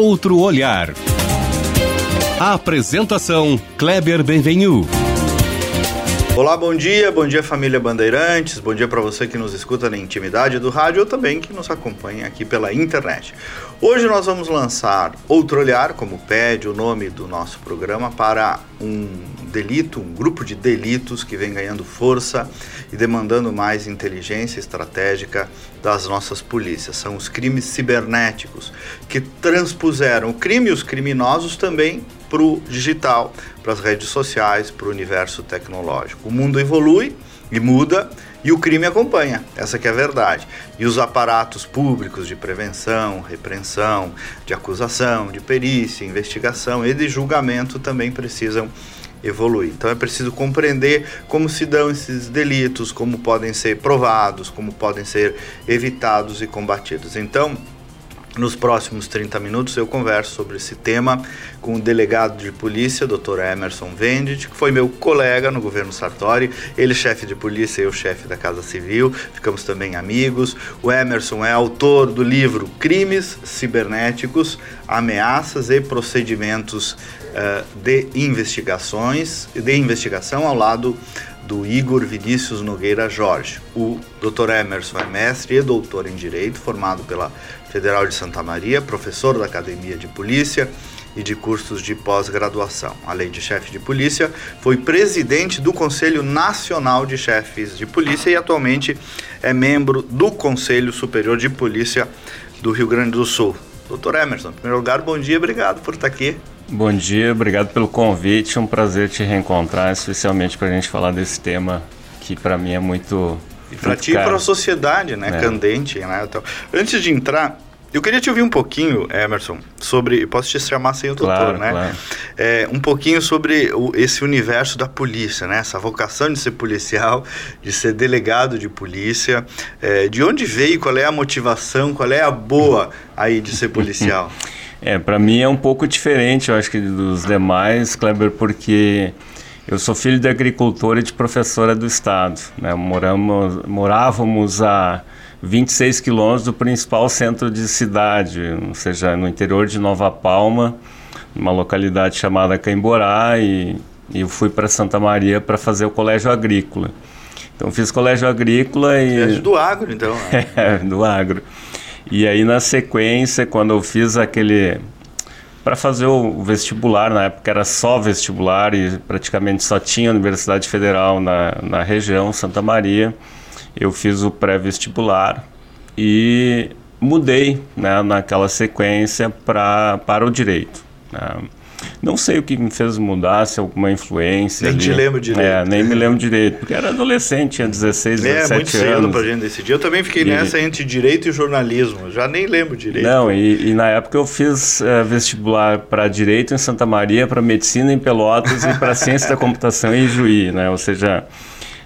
Outro olhar. A apresentação Kleber Benvenu. Olá, bom dia, bom dia família Bandeirantes, bom dia para você que nos escuta na intimidade do rádio ou também que nos acompanha aqui pela internet. Hoje nós vamos lançar Outro Olhar, como pede o nome do nosso programa, para um delito, um grupo de delitos que vem ganhando força e demandando mais inteligência estratégica das nossas polícias. São os crimes cibernéticos que transpuseram o crime e os criminosos também para o digital, para as redes sociais, para o universo tecnológico. O mundo evolui e muda e o crime acompanha, essa que é a verdade. E os aparatos públicos de prevenção, repreensão, de acusação, de perícia, investigação e de julgamento também precisam evoluir. Então é preciso compreender como se dão esses delitos, como podem ser provados, como podem ser evitados e combatidos. Então, nos próximos 30 minutos eu converso sobre esse tema com o delegado de polícia, Dr. Emerson Venditt, que foi meu colega no governo Sartori, ele chefe de polícia e eu chefe da Casa Civil, ficamos também amigos. O Emerson é autor do livro Crimes Cibernéticos, Ameaças e Procedimentos uh, de Investigações, de investigação ao lado do Igor Vinícius Nogueira Jorge. O Dr. Emerson é mestre e doutor em Direito, formado pela Federal de Santa Maria, professor da Academia de Polícia e de cursos de pós-graduação. Além de chefe de polícia, foi presidente do Conselho Nacional de Chefes de Polícia e atualmente é membro do Conselho Superior de Polícia do Rio Grande do Sul. Doutor Emerson, em primeiro lugar, bom dia, obrigado por estar aqui. Bom dia, obrigado pelo convite. Um prazer te reencontrar, especialmente para a gente falar desse tema que para mim é muito. E para ti e para a sociedade, né? É. Candente, né? Então, antes de entrar, eu queria te ouvir um pouquinho, Emerson, sobre. Posso te chamar sem o doutor, claro, né? Claro. É, um pouquinho sobre o, esse universo da polícia, né? Essa vocação de ser policial, de ser delegado de polícia. É, de onde veio, qual é a motivação, qual é a boa aí de ser policial? É, para mim é um pouco diferente, eu acho que dos demais, Kleber, porque eu sou filho de agricultor e de professora do estado. Né? Moramos, morávamos a 26 quilômetros do principal centro de cidade, ou seja, no interior de Nova Palma, numa localidade chamada Caimborá, e, e eu fui para Santa Maria para fazer o colégio agrícola. Então fiz colégio agrícola e... É do agro, então. Né? é, do agro. E aí na sequência, quando eu fiz aquele para fazer o vestibular, na época era só vestibular e praticamente só tinha Universidade Federal na, na região, Santa Maria. Eu fiz o pré-vestibular e mudei né, naquela sequência pra, para o direito. Né. Não sei o que me fez mudar, se alguma influência. Nem ali. te lembro direito. É, nem me lembro direito, porque era adolescente, tinha 16, 17 anos. É, muito cedo pra gente decidir. Eu também fiquei e... nessa entre direito e jornalismo, já nem lembro direito. Não, e, e na época eu fiz uh, vestibular para direito em Santa Maria, para medicina em Pelotas e para ciência da computação em Juí, né? Ou seja.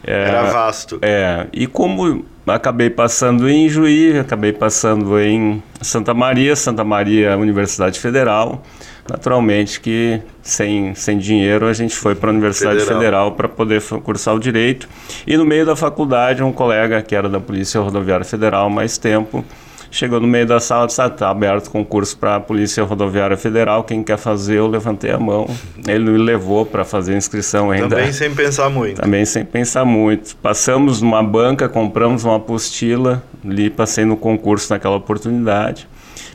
É, era vasto. É, e como acabei passando em Juí, acabei passando em Santa Maria, Santa Maria Universidade Federal. Naturalmente que sem, sem dinheiro a gente foi para a Universidade Federal, Federal para poder cursar o direito. E no meio da faculdade, um colega que era da Polícia Rodoviária Federal mais tempo, chegou no meio da sala e disse: está ah, aberto concurso para a Polícia Rodoviária Federal, quem quer fazer? Eu levantei a mão. Ele me levou para fazer a inscrição ainda. Também sem pensar muito. Também sem pensar muito. Passamos numa banca, compramos uma apostila, ali passei no concurso naquela oportunidade.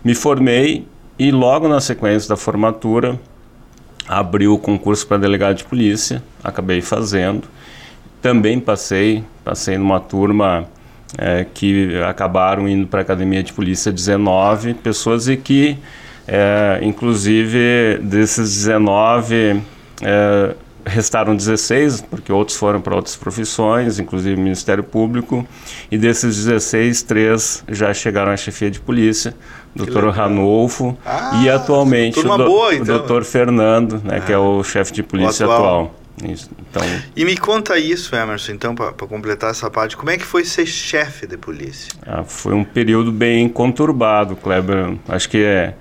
Me formei e logo na sequência da formatura, abriu o concurso para delegado de polícia, acabei fazendo. Também passei, passei numa turma é, que acabaram indo para a Academia de Polícia 19 pessoas e que, é, inclusive, desses 19, é, restaram 16, porque outros foram para outras profissões, inclusive Ministério Público, e desses 16, três já chegaram à chefia de polícia, doutor Ranolfo, ah, e atualmente o, do, boa, então. o doutor Fernando, né, ah, que é o chefe de polícia atual. atual. Isso, então... E me conta isso, Emerson, então, para completar essa parte, como é que foi ser chefe de polícia? Ah, foi um período bem conturbado, Kleber. Acho que é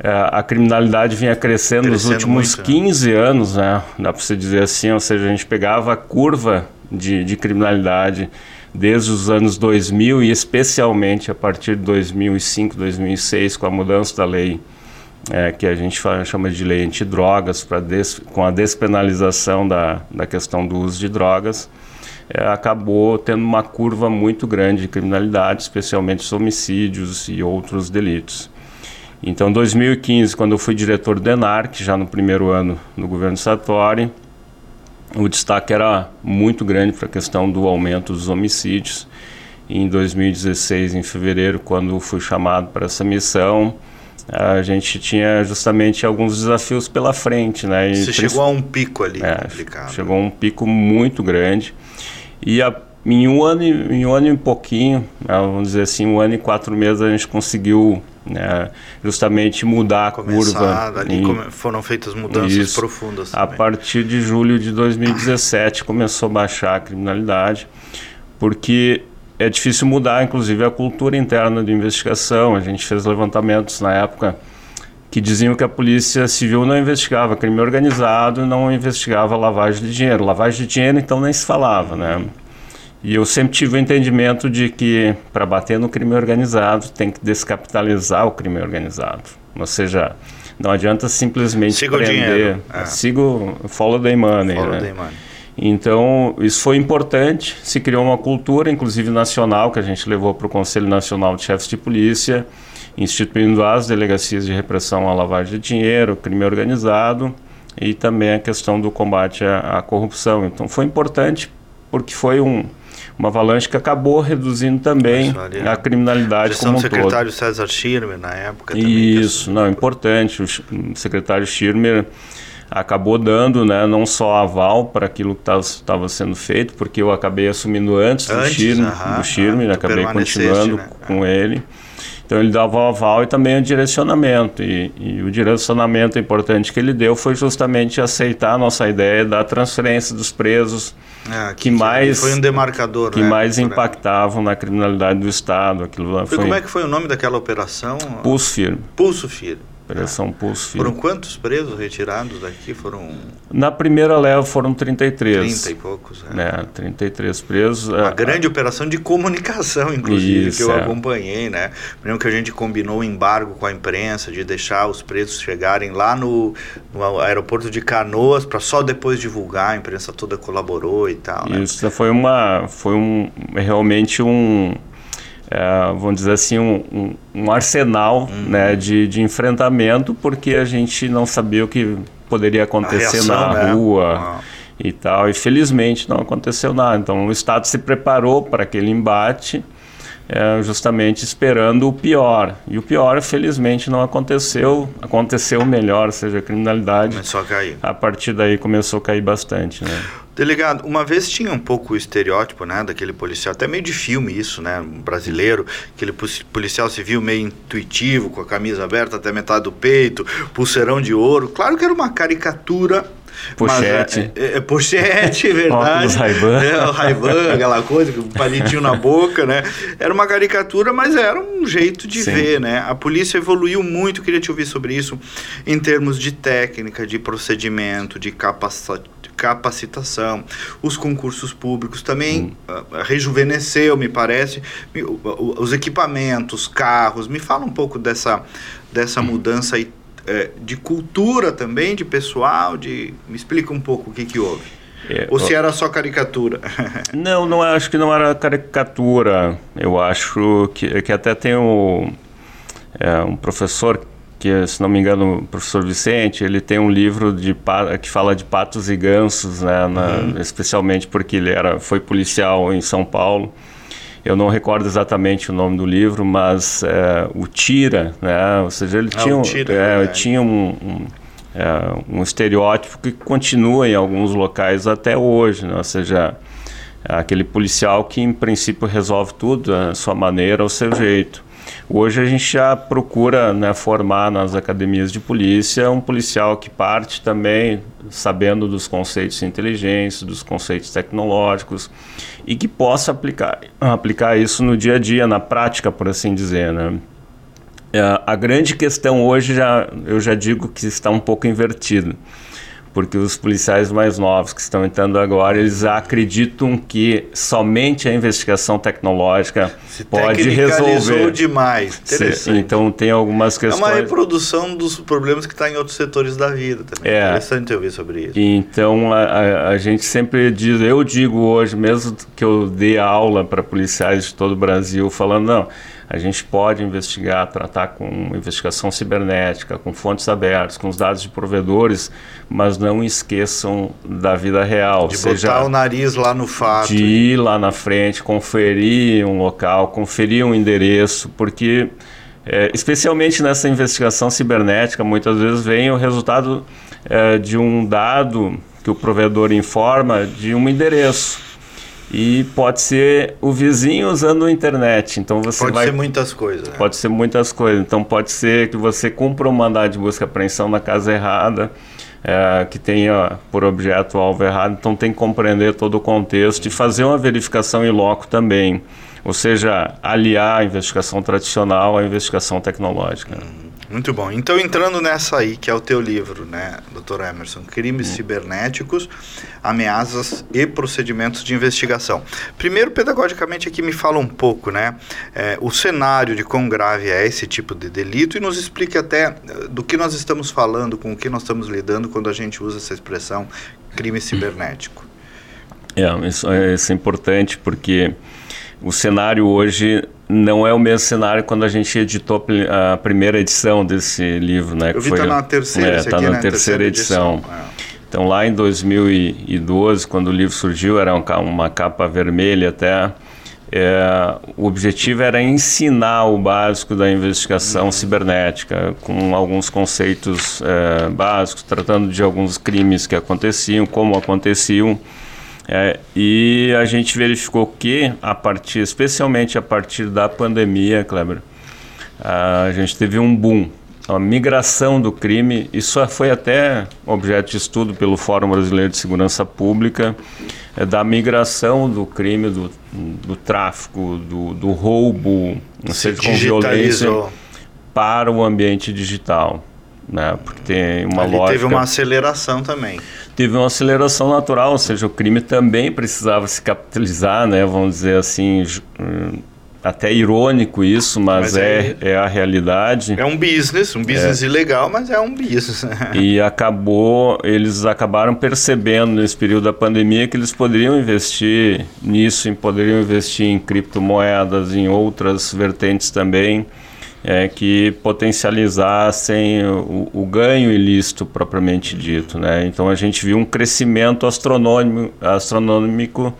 é, a criminalidade vinha crescendo, crescendo nos últimos muito, 15 né? anos, né? dá para se dizer assim, ou seja, a gente pegava a curva de, de criminalidade desde os anos 2000 e especialmente a partir de 2005, 2006, com a mudança da lei é, que a gente fala, chama de lei antidrogas, com a despenalização da, da questão do uso de drogas, é, acabou tendo uma curva muito grande de criminalidade, especialmente os homicídios e outros delitos. Então, em 2015, quando eu fui diretor do ENARC, já no primeiro ano no governo Sartori, o destaque era muito grande para a questão do aumento dos homicídios. E em 2016, em fevereiro, quando fui chamado para essa missão, a gente tinha justamente alguns desafios pela frente, né? E Você chegou a um pico ali é, complicado. Chegou a um pico muito grande. E a, em, um ano, em um ano e pouquinho, né, vamos dizer assim, um ano e quatro meses, a gente conseguiu né, justamente mudar a Começar, curva. Ali e, foram feitas mudanças isso, profundas. Também. A partir de julho de 2017 começou a baixar a criminalidade, porque é difícil mudar, inclusive, a cultura interna de investigação. A gente fez levantamentos na época que diziam que a polícia civil não investigava crime organizado, não investigava lavagem de dinheiro. Lavagem de dinheiro, então, nem se falava, né? E eu sempre tive o entendimento de que para bater no crime organizado tem que descapitalizar o crime organizado. Ou seja, não adianta simplesmente siga prender. O é. Sigo follow the money. Follow né? the money. Então, isso foi importante. Se criou uma cultura, inclusive nacional, que a gente levou para o Conselho Nacional de Chefes de Polícia, instituindo as delegacias de repressão à lavagem de dinheiro, crime organizado e também a questão do combate à, à corrupção. Então, foi importante porque foi um, uma avalanche que acabou reduzindo também a criminalidade como um todo. Secretário César Schirmer na época também. Isso, não, importante. O secretário Schirmer acabou dando né, não só aval para aquilo que estava sendo feito, porque eu acabei assumindo antes, antes do Schirmer, aham, do Schirmer acabei continuando né? com é. ele. Então ele dava o aval e também o direcionamento. E, e, o direcionamento importante que ele deu foi justamente aceitar a nossa ideia da transferência dos presos é, que, que, mais foi um demarcador, que né, mais impactavam na criminalidade do estado. Aquilo foi, como é que foi o nome daquela operação? Pulso firme. Pulso firme. Operação Pulso Firme. Foram quantos presos retirados daqui? Foram. Na primeira leva foram 33. 30 e poucos, é. Né? 33 presos. Uma é, grande a... operação de comunicação, inclusive, Isso, que eu é. acompanhei, né? Lembro que a gente combinou um embargo com a imprensa de deixar os presos chegarem lá no, no aeroporto de Canoas para só depois divulgar, a imprensa toda colaborou e tal. Né? Isso foi uma. Foi um, realmente um é, vamos dizer assim, um, um, um arsenal uhum. né, de, de enfrentamento, porque a gente não sabia o que poderia acontecer reação, na né? rua e tal, e felizmente não aconteceu nada. Então o Estado se preparou para aquele embate, é, justamente esperando o pior. E o pior, felizmente, não aconteceu. Aconteceu melhor, ou seja, a criminalidade. Começou a cair. A partir daí começou a cair bastante. Né? Delegado, uma vez tinha um pouco o estereótipo, né, daquele policial, até meio de filme isso, né, brasileiro, aquele policial civil meio intuitivo, com a camisa aberta até metade do peito, pulseirão de ouro. Claro que era uma caricatura Pochete. É, é, é, pochete, verdade. Óculos Ray-Ban. É, o Ray-Ban, aquela coisa, com um palitinho na boca, né? Era uma caricatura, mas era um jeito de Sim. ver, né? A polícia evoluiu muito, queria te ouvir sobre isso, em termos de técnica, de procedimento, de capacitação. Os concursos públicos também hum. uh, rejuvenesceu, me parece. Os equipamentos, carros. Me fala um pouco dessa, dessa hum. mudança aí é, de cultura também, de pessoal, de me explica um pouco o que que houve. É, Ou se era só caricatura? não, não acho que não era caricatura. Eu acho que, que até tem um, é, um professor que, se não me engano, o professor Vicente, ele tem um livro de que fala de patos e gansos, né, na, uhum. especialmente porque ele era foi policial em São Paulo. Eu não recordo exatamente o nome do livro, mas é, o Tira, né? Ou seja, ele ah, tinha, tira, é, tinha um, um, é, um, estereótipo que continua em alguns locais até hoje, né? Ou seja, aquele policial que em princípio resolve tudo à sua maneira, ao seu jeito. Hoje a gente já procura né, formar nas academias de polícia um policial que parte também sabendo dos conceitos de inteligência, dos conceitos tecnológicos e que possa aplicar, aplicar isso no dia a dia, na prática, por assim dizer. Né? É, a grande questão hoje, já, eu já digo que está um pouco invertido porque os policiais mais novos que estão entrando agora, eles acreditam que somente a investigação tecnológica Se pode resolver. demais. Se- Interessante. então tem algumas é questões. uma reprodução dos problemas que está em outros setores da vida também. É. Interessante ouvir sobre isso. Então a, a- a gente sempre diz, eu digo hoje, mesmo que eu dê aula para policiais de todo o Brasil, falando, não, a gente pode investigar, tratar com investigação cibernética, com fontes abertas, com os dados de provedores, mas não esqueçam da vida real. De seja, botar o nariz lá no fato. de ir lá na frente, conferir um local, conferir um endereço, porque é, especialmente nessa investigação cibernética, muitas vezes vem o resultado é, de um dado que o provedor informa de um endereço. E pode ser o vizinho usando a internet. Então você Pode vai ser muitas coisas. né? Pode ser muitas coisas. Então pode ser que você cumpra um mandado de busca e apreensão na casa errada, é, que tenha por objeto o alvo errado. Então tem que compreender todo o contexto e fazer uma verificação em loco também. Ou seja, aliar a investigação tradicional à investigação tecnológica. Muito bom. Então, entrando nessa aí, que é o teu livro, né, Dr. Emerson? Crimes cibernéticos, ameaças e procedimentos de investigação. Primeiro, pedagogicamente, aqui me fala um pouco, né, é, o cenário de quão grave é esse tipo de delito e nos explique até eh, do que nós estamos falando, com o que nós estamos lidando quando a gente usa essa expressão crime cibernético. É, isso, é, isso é importante porque o cenário hoje não é o mesmo cenário quando a gente editou a pri- a primeira edição desse livro, né? Eu vi foi- tá na terceira, é, tá aqui, na né? terceira, edição. É. Então, lá em 2012, quando o livro surgiu, era um uma capa vermelha até. é, o objetivo era ensinar o básico da investigação cibernética, com alguns conceitos é, básicos, tratando de alguns crimes que aconteciam, como aconteciam. É, e a gente verificou que, a partir, especialmente a partir da pandemia, Kleber, a gente teve um boom, a migração do crime. Isso foi até objeto de estudo pelo Fórum Brasileiro de Segurança Pública, é, da migração do crime, do, do tráfico, do, do roubo, Se seja com violência, para o ambiente digital. Né? Porque tem uma Ali lógica teve uma aceleração também. teve uma aceleração natural, ou seja, o crime também precisava se capitalizar, né? Vamos dizer assim, hum, até irônico isso, mas, Mas é, é a realidade. É um business, um business ilegal, mas é um business. E acabou, eles acabaram percebendo nesse período da pandemia que eles poderiam investir nisso, em- poderiam investir em criptomoedas, em outras vertentes também, é, que potencializassem o, o ganho ilícito propriamente dito. Né? Então a gente viu um crescimento astronômico, astronômico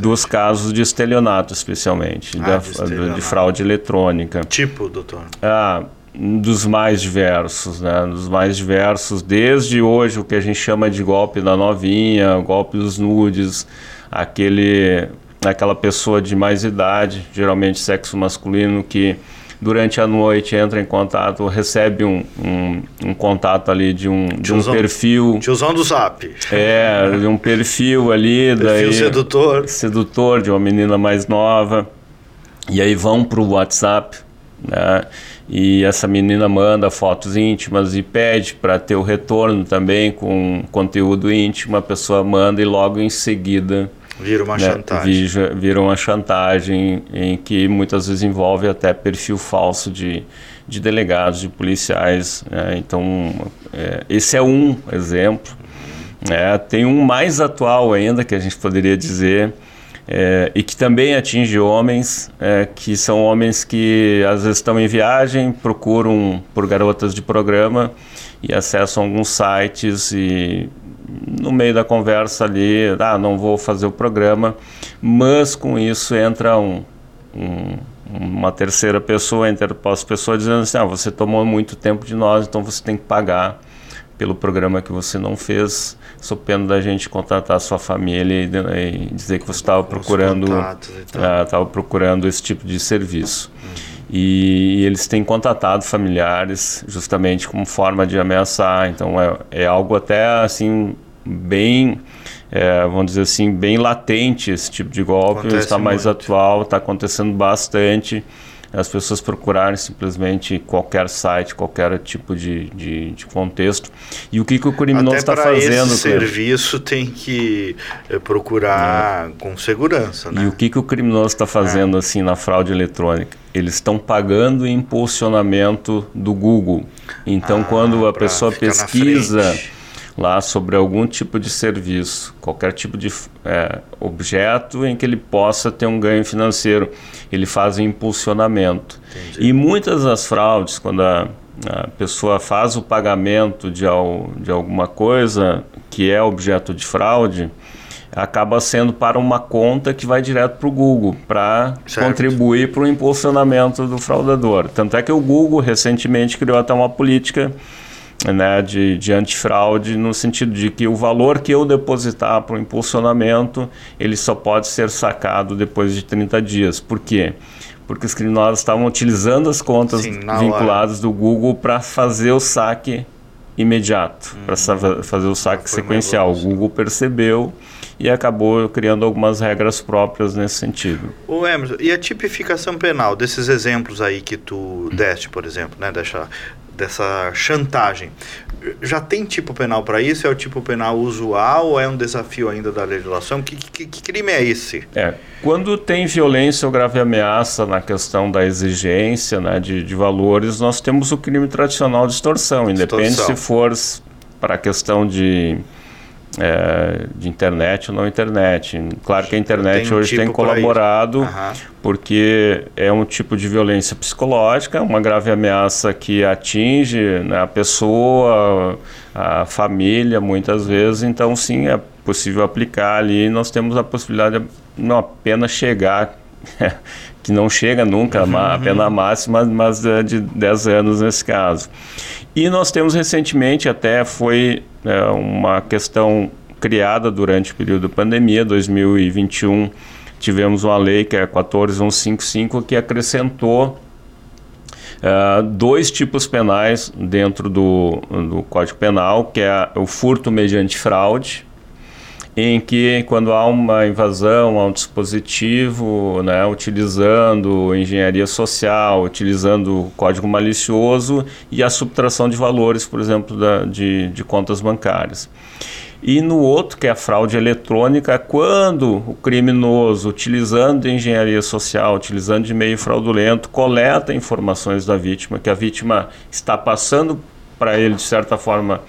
dos casos de estelionato, especialmente, Ah, da- de de, estelionato. fraude eletrônica. Tipo, doutor. Ah, dos mais diversos, né? Dos mais diversos, desde hoje o que a gente chama de golpe da novinha, golpe dos nudes, aquele, aquela pessoa de mais idade, geralmente sexo masculino, que durante a noite entra em contato, recebe um, um, um contato ali de um, de um Tiozão. perfil, Tiozão do Zap. é, de um perfil ali, Perfil daí sedutor. sedutor de uma menina mais nova e aí vão para o WhatsApp né? e essa menina manda fotos íntimas e pede para ter o retorno também com conteúdo íntimo a pessoa manda e logo em seguida Vira uma né, chantagem. vira uma chantagem em que muitas vezes envolve até perfil falso de, de delegados, de policiais. né? Então, é, esse é um exemplo. né? Tem um mais atual ainda, que a gente poderia dizer, é, e que também atinge homens, é, que são homens que às vezes estão em viagem, procuram por garotas de programa e acessam alguns sites e no meio da conversa ali, ah, não vou fazer o programa, mas com isso entra um, um- uma terceira pessoa, interposta pessoa dizendo assim, ah, você tomou muito tempo de nós, então você tem que pagar pelo programa que você não fez, sob pena da gente contratar a sua família e, e dizer que você estava procurando estava procurando esse tipo de serviço. E, eles têm contatado familiares justamente como forma de ameaçar. Então é, é algo até assim bem, é, vamos dizer assim, bem latente esse tipo de golpe. Acontece Está mais muito. atual, está acontecendo bastante. As pessoas procurarem simplesmente qualquer site, qualquer tipo de, de, de contexto. E o que, que o criminoso está fazendo? Esse serviço tem que eh, procurar é. com segurança. Né? E o que, que o criminoso está fazendo é. assim na fraude eletrônica? Eles estão pagando impulsionamento do Google. Então, ah, quando a pessoa pesquisa lá sobre algum tipo de serviço, qualquer tipo de é, objeto em que ele possa ter um ganho financeiro. Ele faz um impulsionamento. Entendi. E muitas das fraudes, quando a, a pessoa faz o pagamento de, al, de alguma coisa que é objeto de fraude, acaba sendo para uma conta que vai direto para o Google, para contribuir para o impulsionamento do fraudador. Tanto é que o Google recentemente criou até uma política né, de, de antifraude, no sentido de que o valor que eu depositar para o impulsionamento, ele só pode ser sacado depois de 30 dias. Por quê? Porque os criminosos estavam utilizando as contas Sim, vinculadas hora. do Google para fazer o saque imediato, hum, para fazer o saque sequencial. O Google percebeu e acabou criando algumas regras próprias nesse sentido. O Emerson, e a tipificação penal desses exemplos aí que tu deste, por exemplo, né, dessa, dessa chantagem. Já tem tipo penal para isso? É o tipo penal usual ou é um desafio ainda da legislação? Que, que, que, crime é esse? É, quando tem violência ou grave ameaça na questão da exigência né, de, de valores, nós temos o crime tradicional de extorsão, independente extorsão. se for para a questão de é, de internet ou não internet. Claro que a internet tem hoje tipo tem colaborado uhum. porque é um tipo de violência psicológica, uma grave ameaça que atinge né, a pessoa, a família, muitas vezes. Então, sim, é possível aplicar ali. Nós temos a possibilidade de não apenas chegar que não chega nunca uhum, a pena máxima, mas é de 10 anos nesse caso. E nós temos recentemente, até foi é, uma questão criada durante o período da pandemia, 2021, tivemos uma lei que é 14155 que acrescentou Uh, dois tipos penais dentro do, do Código Penal, que é o furto mediante fraude, em que quando há uma invasão a um dispositivo, né, utilizando engenharia social, utilizando código malicioso e a subtração de valores, por exemplo, da, de, de contas bancárias. E no outro, que é a fraude eletrônica, quando o criminoso, utilizando engenharia social, utilizando de meio fraudulento, coleta informações da vítima, que a vítima está passando para ele, de certa forma,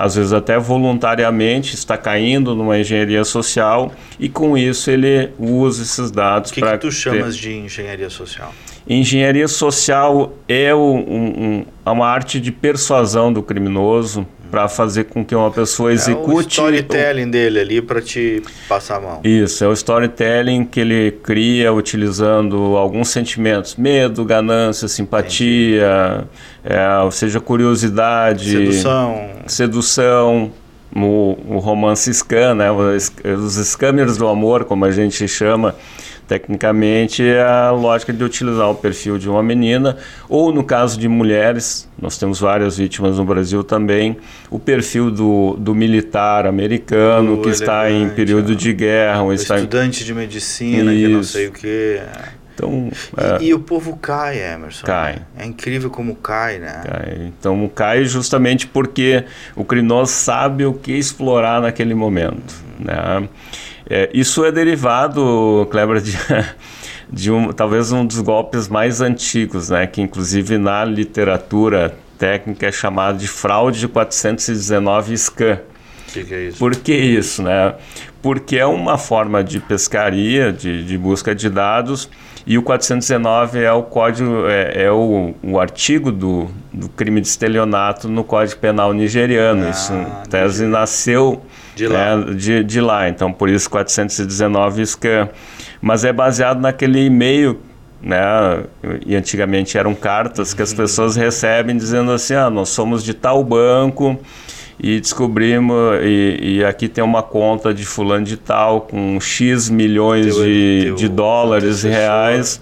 às vezes até voluntariamente está caindo numa engenharia social e com isso ele usa esses dados para. O que, que tu chamas ter... de engenharia social? Engenharia social é um, um, uma arte de persuasão do criminoso para fazer com que uma pessoa execute. É o storytelling o... dele ali para te passar a mão. Isso, é o storytelling que ele cria utilizando alguns sentimentos: medo, ganância, simpatia, é, ou seja, curiosidade, sedução. Sedução. O, o romance scan, né? os, os scammers do amor, como a gente chama, Tecnicamente, é a lógica de utilizar o perfil de uma menina, ou no caso de mulheres, nós temos várias vítimas no Brasil também, o perfil do, do militar americano que está em período de guerra. O está estudante em... de medicina, Isso. que não sei o que. Então, e, é, e, o povo cai, Emerson. Cai. Né? É incrível como cai, né? Cai. Então cai justamente porque o criminoso sabe o que explorar naquele momento. Né? É, isso é derivado, Kleber, de, de um, talvez um dos golpes mais antigos, né, que inclusive na literatura técnica é chamado de fraude de 419 scan. Que que é isso? Por que isso, né? Porque é uma forma de pescaria, de, de busca de dados, e o 419 é o código, é, é o, o artigo do, do crime de estelionato no Código Penal nigeriano. Ah, isso, tese nasceu de lá. Né, de, de lá. Então, por isso 419 scan. Mas é baseado naquele e-mail né? E antigamente eram cartas que as pessoas recebem dizendo assim: ah, nós somos de tal banco e descobrimos e, e aqui tem uma conta de fulano de tal com x milhões teu, de, teu, de dólares e reais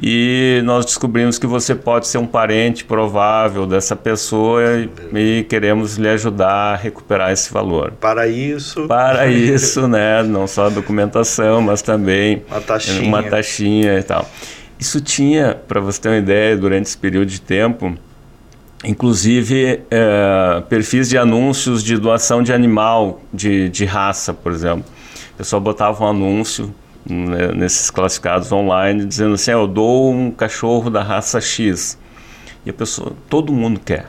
e nós descobrimos que você pode ser um parente provável dessa pessoa e, e queremos lhe ajudar a recuperar esse valor. Para isso. Para isso, né? Não só a documentação, mas também uma taxinha. uma taxinha e tal. Isso tinha, para você ter uma ideia, durante esse período de tempo, inclusive é, perfis de anúncios de doação de animal de, de raça, por exemplo. O pessoal botava um anúncio né, nesses classificados online dizendo assim: ah, eu dou um cachorro da raça X. E a pessoa, todo mundo quer.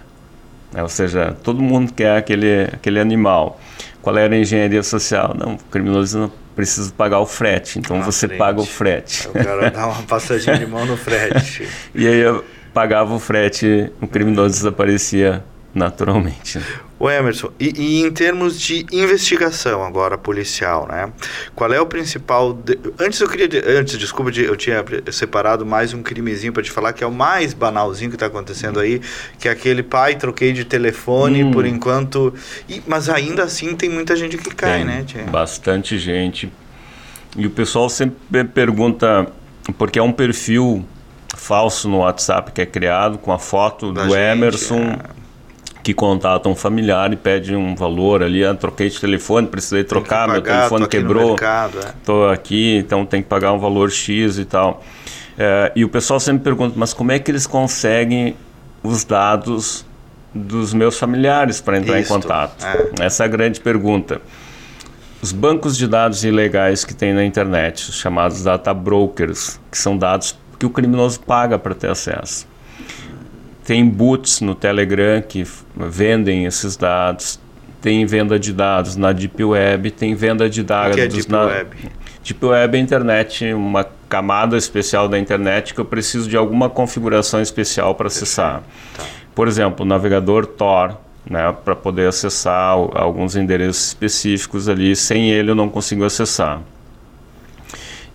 Né? Ou seja, todo mundo quer aquele, aquele animal. Qual era a engenharia social? Não, o criminoso não precisa pagar o frete, então ah, você frete. paga o frete. O cara dá uma passadinha de mão no frete. e aí eu pagava o frete, o criminoso desaparecia naturalmente. O Emerson, e, e, em termos de investigação agora policial, né? Qual é o principal? De... Antes eu queria, antes desculpa, eu tinha separado mais um crimezinho para te falar que é o mais banalzinho que está acontecendo aí, que é aquele pai troquei de telefone hum. por enquanto, e, mas ainda assim tem muita gente que cai, tem né? Tia? Bastante gente. E o pessoal sempre pergunta porque é um perfil falso no WhatsApp que é criado com a foto da do gente, Emerson. É que contata um familiar e pede um valor ali, ah, troquei de telefone, precisei trocar, pagar, meu telefone quebrou, estou é. aqui, então tem que pagar um valor X e tal. É, e o pessoal sempre pergunta, mas como é que eles conseguem os dados dos meus familiares para entrar Isto, em contato? É. Essa é a grande pergunta. Os bancos de dados ilegais que tem na internet, os chamados data brokers, que são dados que o criminoso paga para ter acesso. Tem boots no Telegram que vendem esses dados. Tem venda de dados na Deep Web, tem venda de dados o que é Deep na Web? Deep Web é internet, uma camada especial da internet que eu preciso de alguma configuração especial para acessar. Tá. Por exemplo, o navegador Tor, né, para poder acessar alguns endereços específicos ali. Sem ele eu não consigo acessar.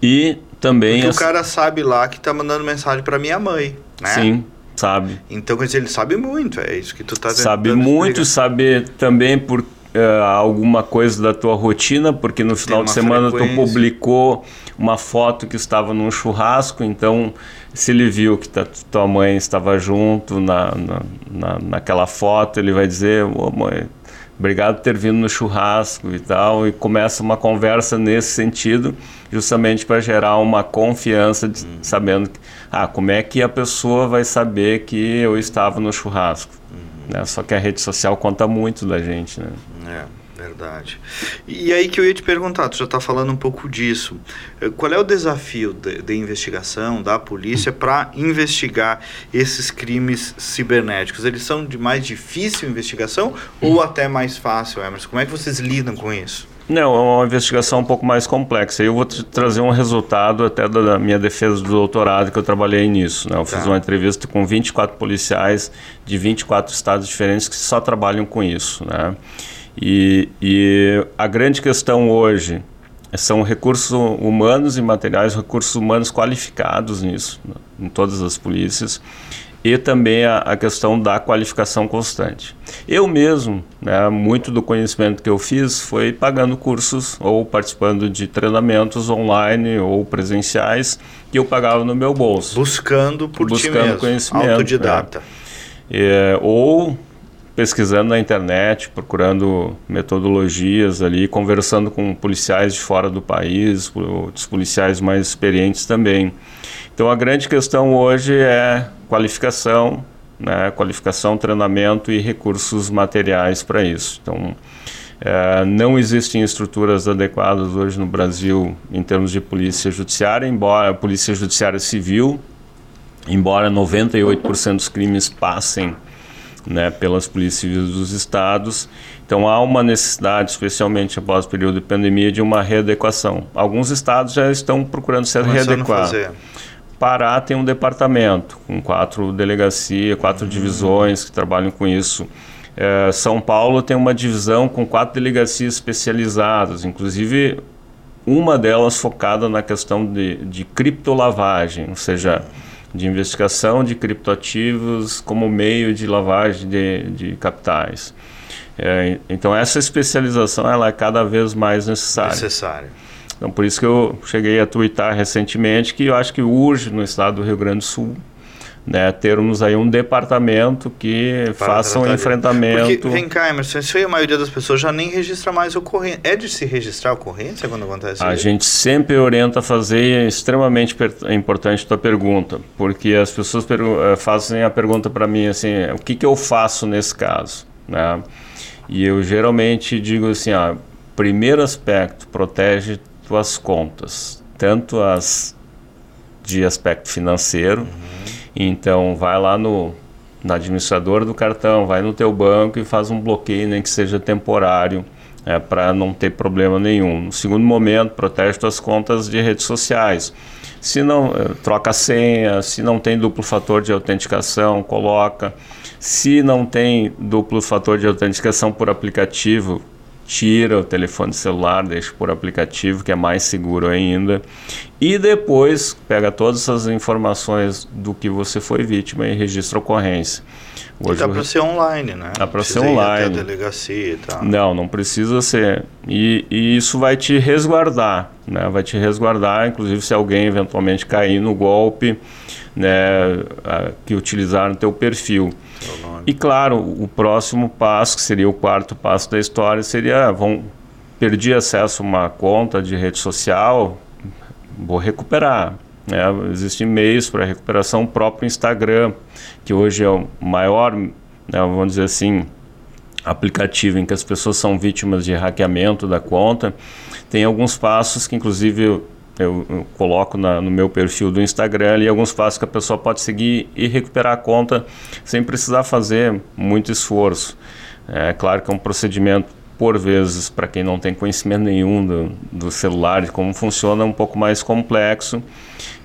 E também. Porque as... o cara sabe lá que está mandando mensagem para minha mãe, né? Sim. Sabe. Então, quer dizer, ele sabe muito, é isso que tu está Sabe muito, sabe também por uh, alguma coisa da tua rotina, porque no final de semana frequência. tu publicou uma foto que estava num churrasco, então se ele viu que tá, tua mãe estava junto na, na, na, naquela foto, ele vai dizer, ô oh, mãe, obrigado por ter vindo no churrasco e tal, e começa uma conversa nesse sentido, justamente para gerar uma confiança, de, uhum. sabendo que, ah, como é que a pessoa vai saber que eu estava no churrasco? Uhum. Né? Só que a rede social conta muito da gente, né? É. Verdade. E aí que eu ia te perguntar, tu já está falando um pouco disso. Eh, qual é o desafio de, de investigação da polícia para investigar esses crimes cibernéticos? Eles são de mais difícil investigação ou até mais fácil, Emerson? Como é que vocês lidam com isso? Não, é uma investigação um pouco mais complexa. Eu vou trazer um resultado até da minha defesa do doutorado que eu trabalhei nisso. Né? Eu tá. fiz uma entrevista com 24 policiais de 24 estados diferentes que só trabalham com isso. Né? E, e a grande questão hoje são recursos humanos e materiais, recursos humanos qualificados nisso, né, em todas as polícias, e também a, a, questão da qualificação constante. Eu mesmo, né, muito do conhecimento que eu fiz foi pagando cursos ou participando de treinamentos online ou presenciais que eu pagava no meu bolso. Buscando por buscando ti mesmo, conhecimento. Autodidata. É, é ou pesquisando na internet, procurando metodologias ali, conversando com policiais de fora do país, outros policiais mais experientes também. Então a grande questão hoje é qualificação, né, qualificação, treinamento e recursos materiais para isso. Então é, não existem estruturas adequadas hoje no Brasil em termos de polícia judiciária, embora polícia judiciária civil, embora 98% dos crimes passem né, pelas polícias civis dos estados. Então há uma necessidade, especialmente após o período de pandemia, de uma readequação. Alguns estados já estão procurando se readequar. Pará tem um departamento com quatro delegacias, quatro uhum. divisões que trabalham com isso. É, São Paulo tem uma divisão com quatro delegacias especializadas, inclusive uma delas focada na questão de, de criptolavagem, ou seja, de investigação de criptoativos como meio de lavagem de, de capitais. É, então essa especialização ela é cada vez mais necessária. Necessária. Então por isso que eu cheguei a twittar recentemente que eu acho que urge no estado do Rio Grande do Sul né, termos aí um departamento que Para faça um enfrentamento. Porque, vem cá, Emerson, isso aí a maioria das pessoas já nem registra mais ocorrência. É de se registrar ocorrência quando acontece A isso? gente sempre orienta a fazer e é extremamente importante a tua pergunta, porque as pessoas eh, fazem a pergunta para mim assim, o que, que eu faço nesse caso? Né? E eu geralmente digo assim, ó, primeiro aspecto, protege tuas contas, tanto as de aspecto financeiro, uhum então, vai lá no, no administrador do cartão, vai no teu banco e faz um bloqueio, nem que seja temporário, é, para não ter problema nenhum. No segundo momento, protege suas contas de redes sociais. Se não, eh, troca a senha, se não tem duplo fator de autenticação, coloca. Se não tem duplo fator de autenticação por aplicativo, tira o telefone celular, deixa por aplicativo, que é mais seguro ainda. E depois pega todas essas informações do que você foi vítima e registra a ocorrência. Hoje dá para ser online, né? Dá para ser online. até a delegacia e tal. Não, não precisa ser. E, e, isso vai te resguardar, né? Vai te resguardar, inclusive se alguém eventualmente cair no golpe, né? Que utilizaram teu perfil. E claro, o próximo passo, que seria o quarto passo da história, seria vão perdi acesso a uma conta de rede social, vou recuperar. Né? Existem meios para recuperação, o próprio Instagram, que hoje é o maior, né, vamos dizer assim, aplicativo em que as pessoas são vítimas de hackeamento da conta. Tem alguns passos que, inclusive, eu, eu, coloco na, no meu perfil do Instagram e alguns passos que a pessoa pode seguir e recuperar a conta sem precisar fazer muito esforço. É claro que é um procedimento por vezes, para quem não tem conhecimento nenhum do, do celular, de como funciona, é um pouco mais complexo.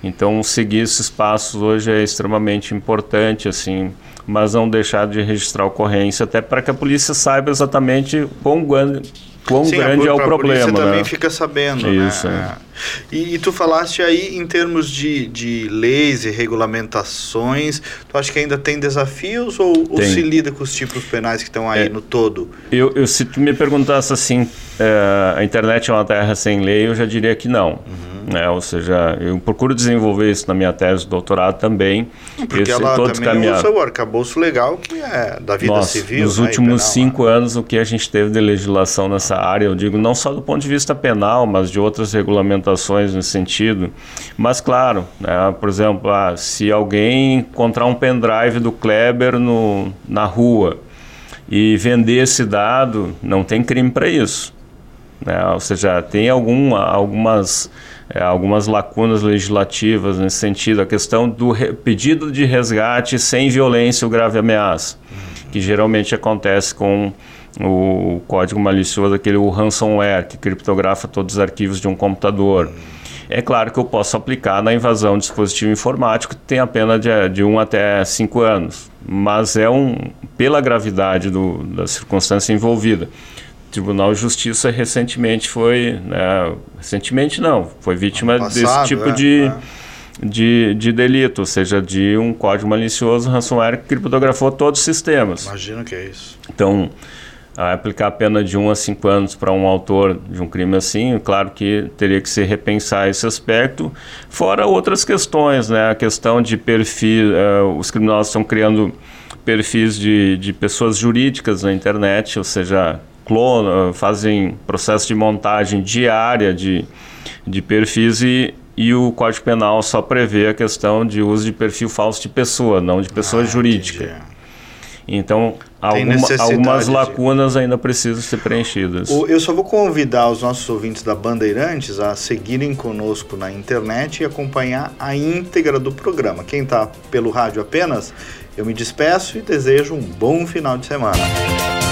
Então, seguir esses passos hoje é extremamente importante, assim, mas não deixar de registrar a ocorrência, até para que a polícia saiba exatamente quão grande, quão Sim, grande é o problema. A polícia né? também fica sabendo, Isso, né? É. E, e, tu falaste aí em termos de, de leis e regulamentações, tu acha que ainda tem desafios ou, ou se lida com os tipos penais que estão aí é, no todo? Eu, eu, se tu me perguntasse assim, é, a internet é uma terra sem lei, eu já diria que não. Uhum. Né? Ou seja, eu procuro desenvolver isso na minha tese de doutorado também. Porque Esse, ela também caminhar... usa o arcabouço legal que é da vida Nossa, civil. Nos né, últimos penal, cinco né? anos, o que a gente teve de legislação nessa área, eu digo não só do ponto de vista penal, mas de outras regulamentações nesse sentido. Mas claro, né, por exemplo, ah, se alguém encontrar um pendrive do Kleber no, na rua e vender esse dado, não tem crime para isso. Né? Ou seja, tem algum, algumas é, algumas lacunas legislativas nesse sentido, a questão do pedido de resgate sem violência ou grave ameaça, que geralmente acontece com o código malicioso, aquele o ransomware, que criptografa todos os arquivos de um computador. É claro que eu posso aplicar na invasão de dispositivo informático, que tem a pena de, de 1 um até 5 anos, mas é um, pela gravidade do, da circunstância envolvida. Tribunal de Justiça recentemente foi, né, recentemente não, foi vítima passado, desse tipo é, de, é. de, de delito, ou seja, de um código malicioso ransomware que criptografou todos os sistemas. Imagino que é isso. Então, aplicar a pena de 1 um a 5 anos para um autor de um crime assim, claro que teria que se repensar esse aspecto, fora outras questões, né, a questão de perfil, uh, os criminosos estão criando perfis de, de pessoas jurídicas na internet, ou seja, clonam, fazem processo de montagem diária de, de perfis e, e o Código Penal só prevê a questão de uso de perfil falso de pessoa, não de pessoa ah, jurídica. Entendi. Então, alguma, algumas lacunas ainda precisam ser preenchidas. Eu só vou convidar os nossos ouvintes da Bandeirantes a seguirem conosco na internet e acompanhar a íntegra do programa. Quem está pelo rádio apenas, eu me despeço e desejo um bom final de semana.